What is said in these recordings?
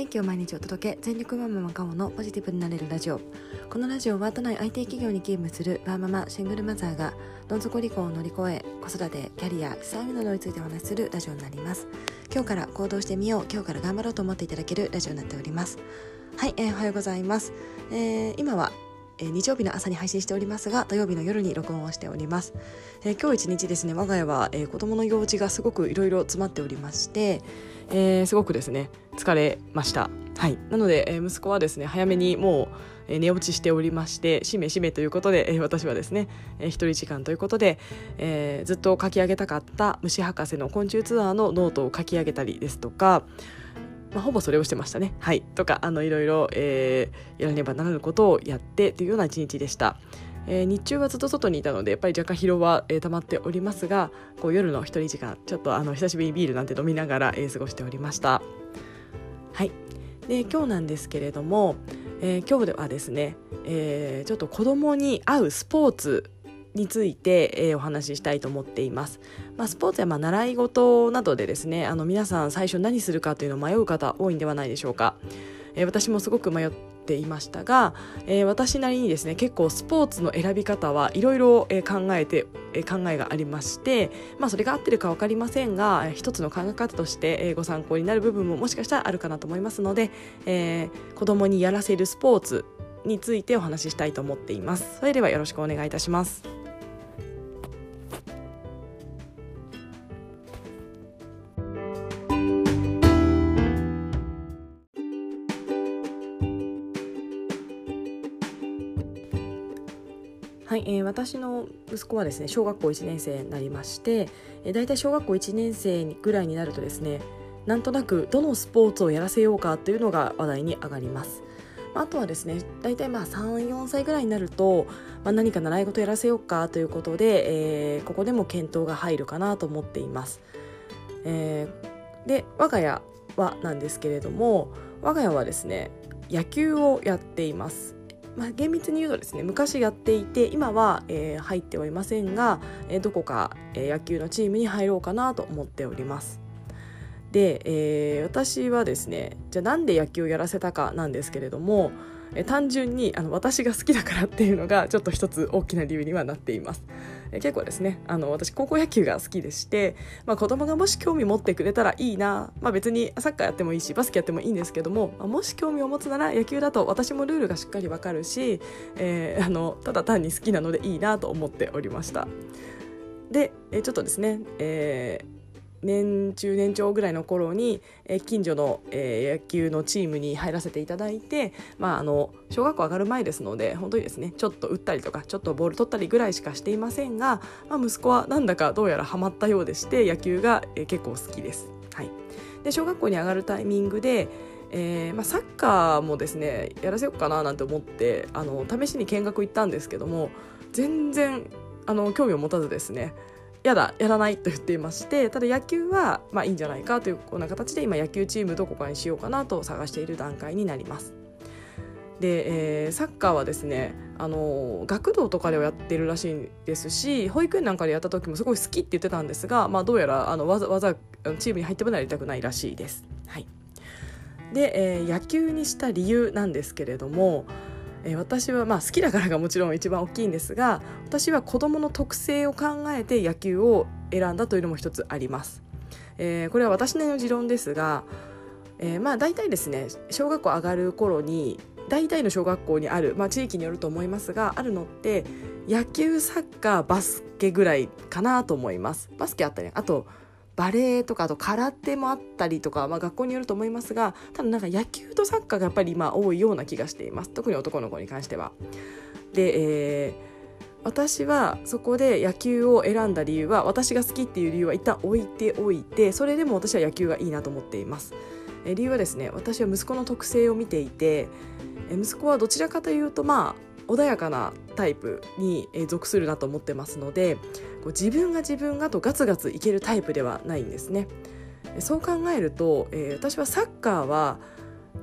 元気を毎日お届け全力マママカオのポジティブになれるラジオ。このラジオは都内 IT 企業に勤務するバーママシングルマザーがどん底離婚を乗り越え子育てキャリア資産運などについてお話しするラジオになります。今日から行動してみよう今日から頑張ろうと思っていただけるラジオになっております。はい、えー、おはようございます、えー、今はえー、日曜日の朝に配信しておりますが土曜日の夜に録音をしております、えー、今日一日ですね我が家は、えー、子供の用事がすごくいろいろ詰まっておりまして、えー、すごくですね疲れました。はい。なので、えー、息子はですね早めにもう、えー、寝落ちしておりましてしめしめということで、えー、私はですね、えー、一人時間ということで、えー、ずっと書き上げたかった虫博士の昆虫ツアーのノートを書き上げたりですとかまあ、ほぼそれをしてましたね。はい。とか、あの、いろいろ、えー、やらねばならぬことをやってというような一日でした。えー、日中はずっと外にいたのでやっぱり若干疲労は、えー、溜まっておりますがこう夜の一人時間ちょっとあの久しぶりにビールなんて飲みながら、えー、過ごしておりましたはいで今日なんですけれども、えー、今日ではですね、えー、ちょっと子供に合うスポーツについて、えー、お話ししたいと思っています。まあ、スポーツやまあ習い事などでですねあの皆さん最初何するかというのを迷う方多いんではないでしょうか。えー、私もすごく迷っていましたが、えー、私なりにですね結構スポーツの選び方はいろいろ考えて、えー、考えがありまして、まあ、それが合ってるか分かりませんが、えー、一つの考え方として、えー、ご参考になる部分ももしかしたらあるかなと思いますので、えー、子供にやらせるスポーツについてお話ししたいと思っています。それではよろしくお願いいたします。はい、えー、私の息子はですね小学校1年生になりまして、えー、大体小学校1年生ぐらいになるとですねなんとなくどのスポーツをやらせようかというのが話題に上がります。あとはですね大体まあ34歳ぐらいになると、まあ、何か習い事やらせようかということで、えー、ここでも検討が入るかなと思っています。えー、で我が家はなんですけれども我が家はですね野球をやっています。まあ、厳密に言うとですね昔やっていて今は、えー、入っておりませんが、えー、どこか、えー、野球のチームに入ろうかなと思っております。で、えー、私はですねじゃあなんで野球をやらせたかなんですけれども、え単純にあの私が好きだからっていうのがちょっと一つ大きな理由にはなっています。結構ですねあの私高校野球が好きでして、まあ、子供がもし興味持ってくれたらいいな、まあ、別にサッカーやってもいいしバスケやってもいいんですけども、まあ、もし興味を持つなら野球だと私もルールがしっかりわかるし、えー、あのただ単に好きなのでいいなと思っておりました。で、えちょっとですね、えー年中年長ぐらいの頃に、えー、近所の、えー、野球のチームに入らせていただいて、まあ、あの小学校上がる前ですので本当にですねちょっと打ったりとかちょっとボール取ったりぐらいしかしていませんが、まあ、息子はなんだかどうやらハマったようでして野球が、えー、結構好きです。はい、で小学校に上がるタイミングでえーまあ、サッカーもですねやらせようかななんて思ってあの試しに見学行ったんですけども全然あの興味を持たずですねやだやらないと言っていましてただ野球はまあいいんじゃないかというこんな形で今野球チームどこかにしようかなと探している段階になります。で、えー、サッカーはですねあの学童とかではやってるらしいですし保育園なんかでやった時もすごい好きって言ってたんですが、まあ、どうやらあのわざわざチームに入ってもやりたくないらしいです。はい、で、えー、野球にした理由なんですけれどもえー、私はまあ好きだからがもちろん一番大きいんですが私は子どもの特性を考えて野球を選んだというのも一つあります。えー、これは私の持論ですが、えー、まあ大体ですね小学校上がる頃に大体の小学校にある、まあ、地域によると思いますがあるのって野球サッカーバスケぐらいかなと思います。バスケあったりあとバレエとかあと空手もあったりとか、まあ、学校によると思いますがただなんか野球とサッカーがやっぱり今多いような気がしています特に男の子に関しては。で、えー、私はそこで野球を選んだ理由は私が好きっていう理由は一旦置いておいてそれでも私は野球がいいなと思っています。理由はですね私は息子の特性を見ていて息子はどちらかというとまあ穏やかなタイプに属するなと思ってますのでこう自分が自分がとガツガツいけるタイプではないんですね。そう考えると、えー、私はサッカーは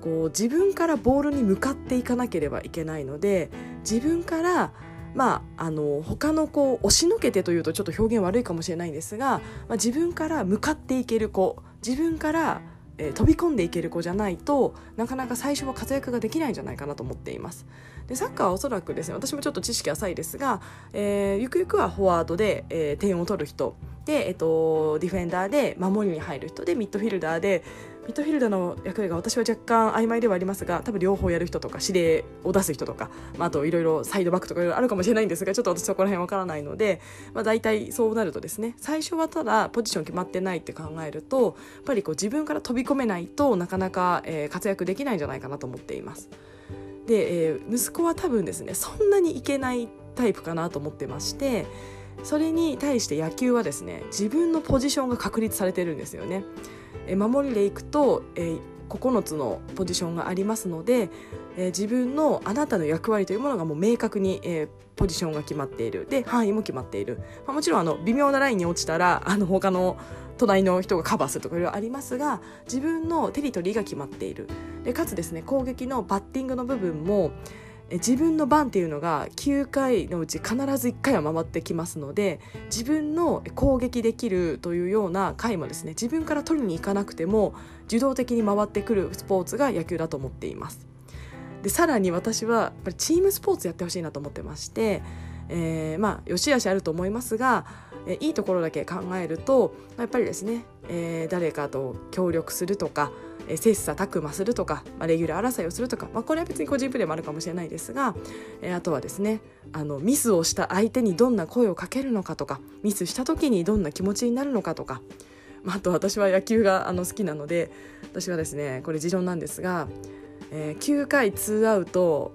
こう自分からボールに向かっていかなければいけないので自分からまあ、あの他の子を押しのけてというとちょっと表現悪いかもしれないんですが、まあ、自分から向かっていける子自分からえー、飛び込んでいける子じゃないとなかなか最初は活躍ができないんじゃないかなと思っています。でサッカーはおそらくですね私もちょっと知識浅いですが、えー、ゆくゆくはフォワードで、えー、点を取る人で、えっと、ディフェンダーで守りに入る人でミッドフィルダーでミッドフィルダーの役割が私は若干曖昧ではありますが多分両方やる人とか指令を出す人とか、まあ、あといろいろサイドバックとかいろいろあるかもしれないんですがちょっと私そこら辺わからないので、まあ、大体そうなるとですね最初はただポジション決まってないって考えるとやっぱりこう自分から飛び込めないとなかなか、えー、活躍できないんじゃないかなと思っています。で、えー、息子は多分ですねそんなにいけないタイプかなと思ってましてそれに対して野球はですね自分のポジションが確立されてるんですよね。守りでいくと、え、9つのポジションがありますので、え、自分のあなたの役割というものがもう明確に、え、ポジションが決まっている。で範囲も決まっている、まあ、もちろんあの微妙なラインに落ちたら あの他の隣の人がカバーするとかいろいろありますが自分のテリトリーが決まっている。でかつですね攻撃のバッティングの部分も自分の番っていうのが9回のうち必ず1回は回ってきますので自分の攻撃できるというような回もですね自分から取りに行かなくても受動的に回ってくるスポーツが野球だと思っています。でさらに私はやっぱりチームスポーツやってほしいなと思ってまして、えー、まあよしあしあると思いますがいいところだけ考えるとやっぱりですね、えー、誰かと協力するとか、えー、切磋琢磨するとか、まあ、レギュラー争いをするとか、まあ、これは別に個人プレーもあるかもしれないですが、え、あとはですねあのミスをした相手にどんな声をかけるのかとかミスした時にどんな気持ちになるのかとか、まあ、あと私は野球があの好きなので私はですねこれ持論なんですが、えー、9回ツーアウト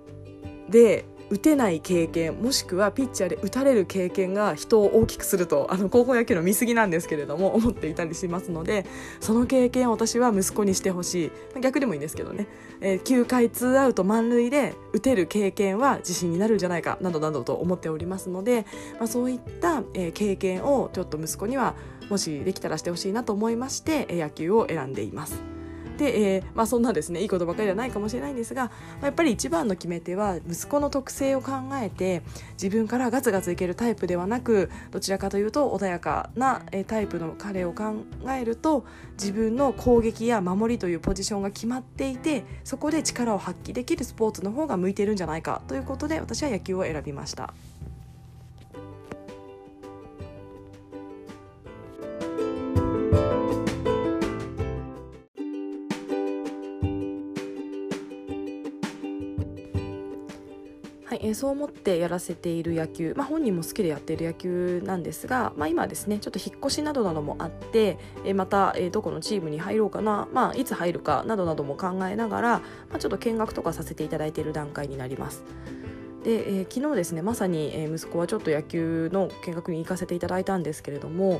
で打てない経験もしくはピッチャーで打たれる経験が人を大きくすると あの高校野球の見過ぎなんですけれども思っていたりしますので その経験を私は息子にしてほしい逆でもいいんですけどね、えー、9回ツーアウト満塁で打てる経験は自信になるんじゃないかなどなどと思っておりますので、まあ、そういった、えー、経験をちょっと息子にはもしできたらしてほしいなと思いまして、野球を選んでいます。で、えー、まあ、そんなですねいいことばかりではないかもしれないんですが、まあ、やっぱり一番の決め手は息子の特性を考えて自分からガツガツいけるタイプではなくどちらかというと穏やかなえタイプの彼を考えると自分の攻撃や守りというポジションが決まっていてそこで力を発揮できるスポーツの方が向いてるんじゃないかということで私は野球を選びました。はいえー、そう思ってやらせている野球、まあ、本人も好きでやっている野球なんですが、まあ、今ですねちょっと引っ越しなどなどもあって、えー、また、えー、どこのチームに入ろうかな、まあ、いつ入るかなどなども考えながら、まあ、ちょっと見学とかさせていただいている段階になります。で、えー、昨日ですねまさに、えー、息子はちょっと野球の見学に行かせていただいたんですけれども、ま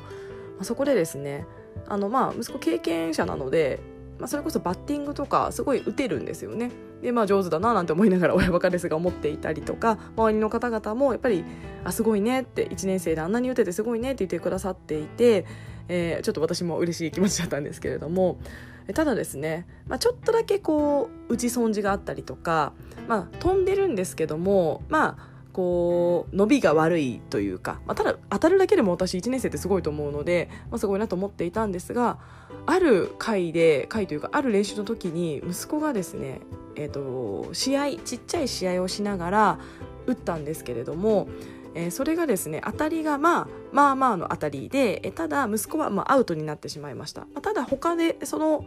あ、そこでですねあのまあ息子経験者なのでまあ、それこそバッティングとかすごい打てるんですよね。でまあ上手だななんて思いながら親バカですが思っていたりとか周りの方々もやっぱりあすごいねって1年生であんなに打ててすごいねって言ってくださっていて、えー、ちょっと私も嬉しい気持ちだったんですけれどもただですね、まあ、ちょっとだけこう打ち損じがあったりとか、まあ、飛んでるんですけどもまあこう伸びが悪いというか、まあ、ただ当たるだけでも私1年生ってすごいと思うので、まあ、すごいなと思っていたんですがある回で回というかある練習の時に息子がですね、えーと、試合ちっちゃい試合をしながら打ったんですけれども、えー、それがですね当たりがまあまあまあの当たりで、えただ息子はまアウトになってしまいました。まあ、ただ他でその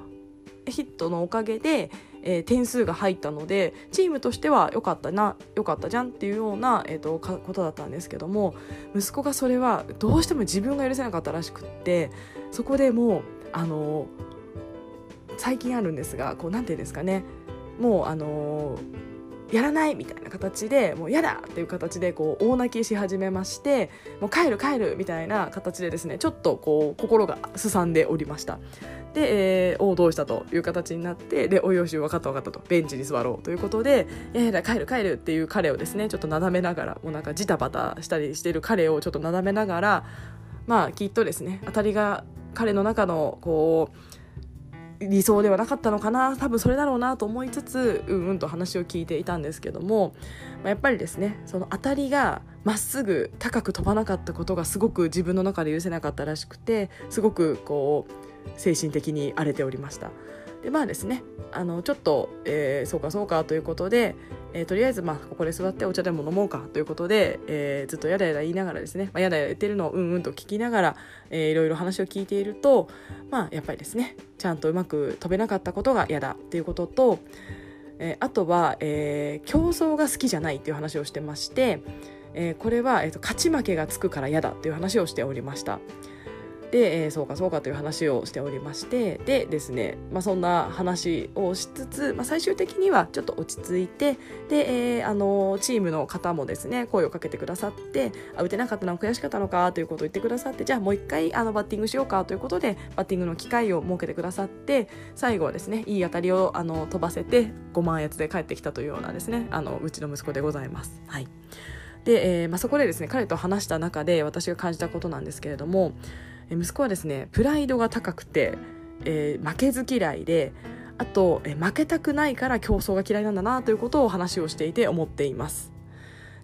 ヒットのおかげでえー、点数が入ったのでチームとしては良かったな良かったじゃんっていうような、えーと、ことだったんですけども息子がそれはどうしても自分が許せなかったらしくってそこでもうあの最近あるんですがこうなんて言うんですかね。もうあのやらないみたいな形でもう嫌だっていう形でこう大泣きし始めましてもう帰る帰るみたいな形でですねちょっとこう心がすさんでおりました。で、えー、おどうしたという形になってでおよし分かった分かったと。ベンチに座ろうということでやいや帰る帰るっていう彼をですねちょっとなだめながらもうなんかジタバタしたりしてる彼をちょっとなだめながらまあきっとですね当たりが彼の中のこう理想ではなかったのかな多分それだろうなと思いつつうんうんと話を聞いていたんですけども、まあ、やっぱりですねその当たりがまっすぐ高く飛ばなかったことがすごく自分の中で許せなかったらしくてすごくこう精神的に荒れておりました。でまあですねあのちょっと、えー、そうかそうかということで、えー、とりあえずまあここで座ってお茶でも飲もうかということで、えー、ずっとやだやだ言いながらですね、まあ、やだやだ言ってるのをうんうんと聞きながら、えー、いろいろ話を聞いているとまあやっぱりですねちゃんとうまく飛べなかったことが嫌だっていうことと、えー、あとは、えー、競争が好きじゃないっていう話をしてまして、えー、これは、えーと勝ち負けがつくから嫌だっていう話をしておりました。で、えー、そうかそうかという話をしておりましてでですね、まあ、そんな話をしつつ、まあ、最終的にはちょっと落ち着いてで、えー、あのチームの方もですね声をかけてくださってあ打てなかったのは悔しかったのかということを言ってくださってじゃあもう一回あのバッティングしようかということでバッティングの機会を設けてくださって最後はですねいい当たりをあの飛ばせて5万円で帰ってきたというようなですねあのうちの息子でございます。はいで、えーまあ、そこでですね彼と話した中で私が感じたことなんですけれども息子はですねプライドが高くて、えー、負けず嫌いであと、えー、負けたくないから競争が嫌いなんだなということを話をしていて思っています。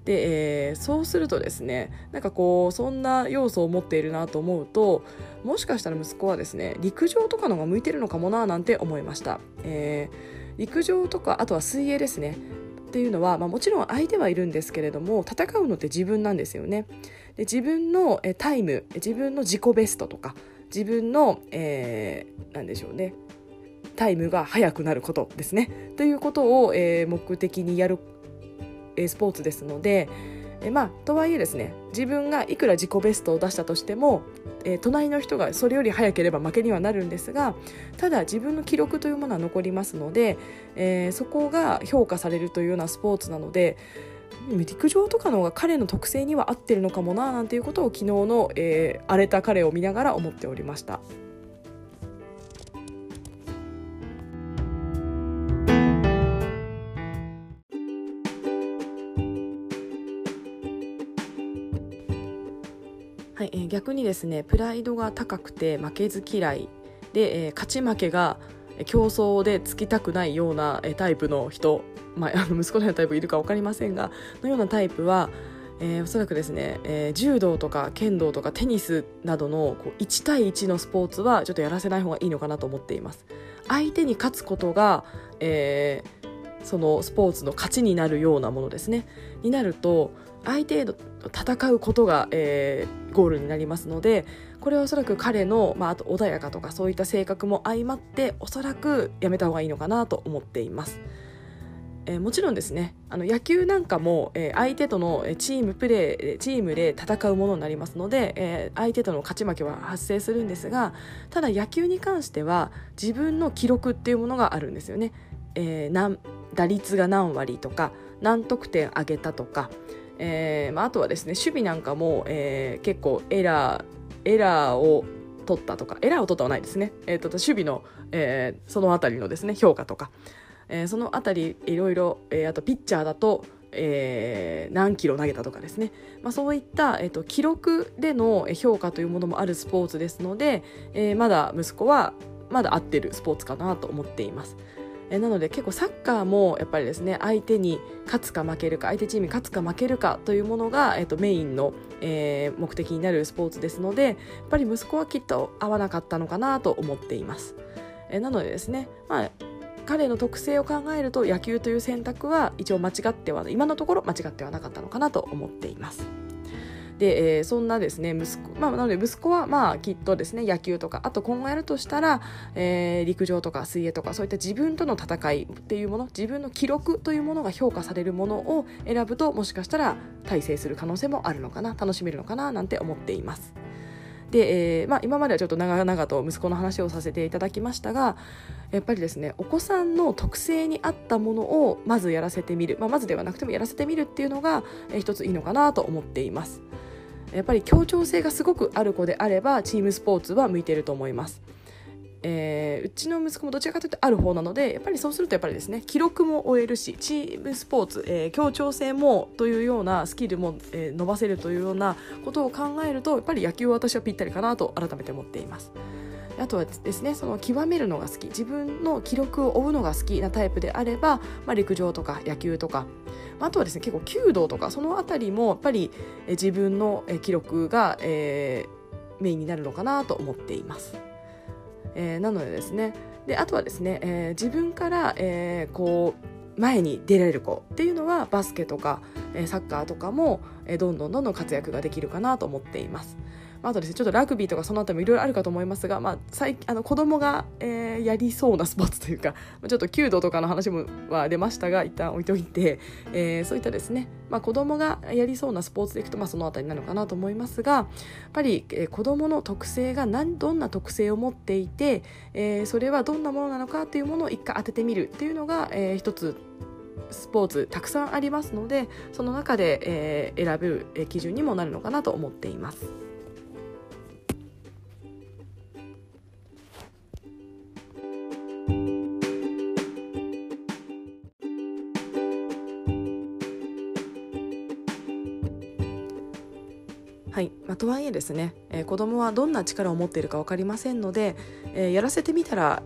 で、えー、そうするとですねなんかこうそんな要素を持っているなと思うともしかしたら息子はですね陸上とかのが向いてるのかもななんて思いました、えー、陸上とかあとは水泳ですねっていうのは、まあ、もちろん相手はいるんですけれども戦うのって自分なんですよね。で自分のタイム自分の自己ベストとか自分の、えー、でしょうね。タイムが速くなることですね。ということを、えー、目的にやる、えー、スポーツですので、え、まあとはいえですね自分がいくら自己ベストを出したとしても、え、隣の人がそれより速ければ負けにはなるんですがただ自分の記録というものは残りますので、えー、そこが評価されるというようなスポーツなので陸上とかの方が彼の特性には合ってるのかもななんていうことを昨日の、えー、荒れた彼を見ながら思っておりました。はい、えー、逆にですねプライドが高くて負けず嫌い。で、えー、勝ち負けが競争でつきたくないようなタイプの人。まあ、あの息子のようなタイプいるか分かりませんがのようなタイプは、えー、おそらくですね、えー、柔道とか剣道とかテニスなどのこう1対1のスポーツはちょっとやらせない方がいいのかなと思っています。相手に勝つことが、えー、そのスポーツの勝ちになるようなものですね。になると相手と戦うことが、えー、ゴールになりますのでこれはおそらく彼の、まあ、あと穏やかとかそういった性格も相まっておそらくやめた方がいいのかなと思っています。えー、もちろんですねあの野球なんかも、えー、相手とのチームプレーチームで戦うものになりますので、えー、相手との勝ち負けは発生するんですがただ野球に関しては自分の記録っていうものがあるんですよね。えー、打率が何割とか何得点上げたとか、えーまあ、あとはですね守備なんかも、えー、結構エラーエラーを取ったとかエラーを取ったはないですね、えーと、守備の、えー、その辺りのですね評価とか。えー、その辺りいろいろ、えー、あとピッチャーだと、えー、何キロ投げたとかですね、まあ、そういった、えーと、記録での評価というものもあるスポーツですので、えー、まだ息子はまだ合ってるスポーツかなと思っています。えなので結構サッカーもやっぱりですね相手に勝つか負けるか相手チームに勝つか負けるかというものが、えーと、メインの、えー、目的になるスポーツですのでやっぱり息子はきっと合わなかったのかなと思っています。えなのでですね、まあ、彼の特性を考えると野球という選択は一応間違っては今のところ間違ってはなかったのかなと思っています。で、えー、そんなですね息子、まあ、なので息子はまあきっとですね野球とかあと今後やるとしたら、えー、陸上とか水泳とかそういった自分との戦いっていうもの自分の記録というものが評価されるものを選ぶともしかしたら大成する可能性もあるのかな楽しめるのかななんて思っています。で、えーまあ、今まではちょっと長々と息子の話をさせていただきましたがやっぱりですねお子さんの特性に合ったものをまずやらせてみる、まあ、まずではなくてもやらせてみるっていうのが、えー、一ついいのかなと思っていますやっぱり協調性がすごくある子であればチームスポーツは向いてると思いますえー、うちの息子もどちらかというとある方なのでやっぱりそうするとやっぱりですね記録も終えるしチームスポーツ、えー、協調性もというようなスキルも、えー、伸ばせるというようなことを考えるとやっぱり野球は私はぴったりかなと改めて思っています。あとはですねその極めるのが好き自分の記録を追うのが好きなタイプであれば、まあ、陸上とか野球とかあとはですね結構弓道とかその辺りもやっぱり自分の記録が、えー、メインになるのかなと思っています。えー、なのでですねであとはですね、えー、自分から、えー、こう前に出られる子っていうのはバスケとか、えー、サッカーとかも、えー、どんどんどんどん活躍ができるかなと思っています。あとですねちょっとラグビーとかそのあたりもいろいろあるかと思いますが、まあ、最あの子供が、えー、やりそうなスポーツというか ちょっと弓道とかの話もは出ましたが一旦置いておいて、えー、そういったですね、まあ、子供がやりそうなスポーツでいくと、まあ、そのあたりなのかなと思いますがやっぱり、えー、子供の特性が何どんな特性を持っていて、えー、それはどんなものなのかというものを一回当ててみるっていうのが、えー、一つスポーツたくさんありますのでその中で、えー、選べる基準にもなるのかなと思っています。あ、とはいえですね、えー、子供はどんな力を持っているか分かりませんので、えー、やらせてみたら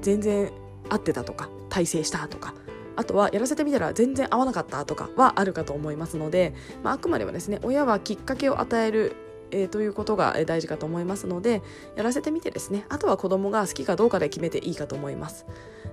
全然合ってたとか大成したとかあとはやらせてみたら全然合わなかったとかはあるかと思いますので、まあ、あくまでもですね親はきっかけを与えるえー、ということが大事かと思いますのでやらせてみてですねあとは子供が好きかどうかで決めていいかと思います。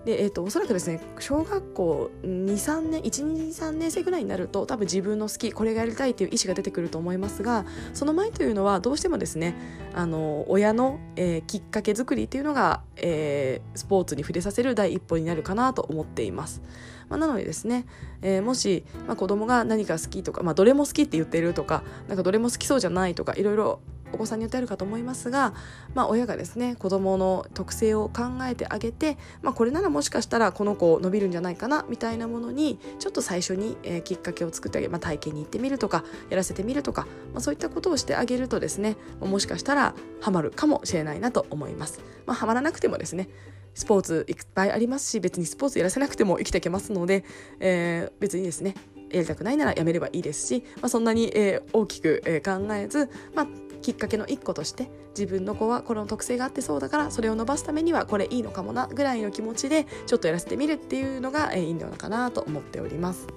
で、えーと、おそらくですね小学校23年123年生ぐらいになると多分自分の好きこれがやりたいという意思が出てくると思いますがその前というのはどうしてもですねあの親の、えー、きっかけ作りというのが、えー、スポーツに触れさせる第一歩になるかなと思っています。まあ、なのでですね、えー、もし、まあ、子供が何か好きとか、まあ、どれも好きって言ってるとかなんかどれも好きそうじゃないとかいろいろお子さんによってあるかと思いますが、まあ、親がですね子どもの特性を考えてあげて、まあ、これならもしかしたらこの子伸びるんじゃないかなみたいなものにちょっと最初に、えー、きっかけを作ってあげ、まあ、体験に行ってみるとかやらせてみるとか、まあ、そういったことをしてあげるとですねもしかしたらハマるかもしれないなと思います。まあ、ハマらなくてもですねスポーツいっぱいありますし別にスポーツやらせなくても生きていけますので、えー、別にですねやりたくないならやめればいいですし、まあ、そんなに、えー、大きく、えー、考えず、まあ、きっかけの一個として自分の子はこの特性があってそうだからそれを伸ばすためにはこれいいのかもなぐらいの気持ちでちょっとやらせてみるっていうのが、えいいのかなと思っております。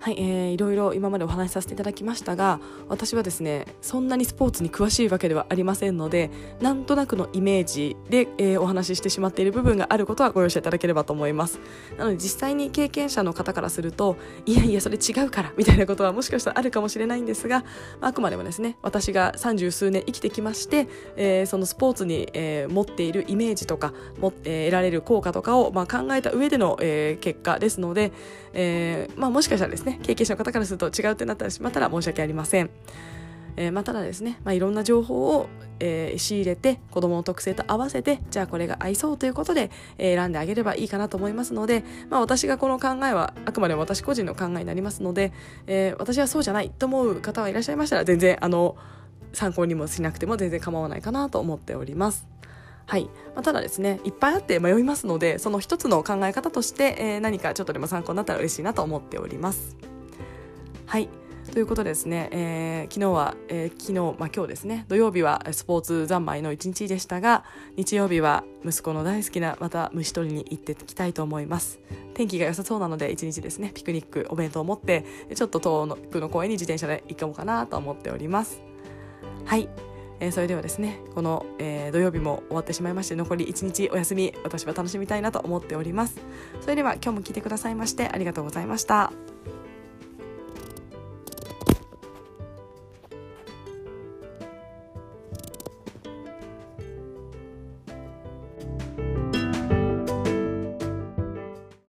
はい、えー、いろいろ今までお話しさせていただきましたが私はですねそんなにスポーツに詳しいわけではありませんのでなんとなくのイメージで、えー、お話ししてしまっている部分があることはご容赦いただければと思います。なので実際に経験者の方からするといやいやそれ違うからみたいなことはもしかしたらあるかもしれないんですがまああくまでもですね私が三十数年生きてきまして、えー、そのスポーツに、えー、持っているイメージとかも、えー、得られる効果とかを、まあ、考えた上での、えー、結果ですので、えーまあ、もしかしたらですねね経験者の方からすると違うってなったらしまったら申し訳ありません。えー、まあ、ただですね、まあ、いろんな情報を、えー、仕入れて子どもの特性と合わせてじゃあこれが合いそうということで、えー、選んであげればいいかなと思いますので、まあ、私がこの考えはあくまでも私個人の考えになりますので、え私はそうじゃないと思う方はいらっしゃいましたら全然あの参考にもしなくても全然構わないかなと思っております。はい、まあ、ただですねいっぱいあって迷いますのでその一つの考え方として、えー、何かちょっとでも参考になったら嬉しいなと思っております。はい。ということですね、えー、昨日は、えー、昨日、まあ、今日ですね土曜日はスポーツ三昧の一日でしたが日曜日は息子の大好きなまた虫取りに行ってきたいと思います。天気が良さそうなので一日ですねピクニックお弁当を持ってちょっと遠くの公園に自転車で行こうかなと思っております。はい。えー、それではですねこの、えー、土曜日も終わってしまいまして残り1日お休み私は楽しみたいなと思っております。それでは今日も聞いてくださいましてありがとうございました。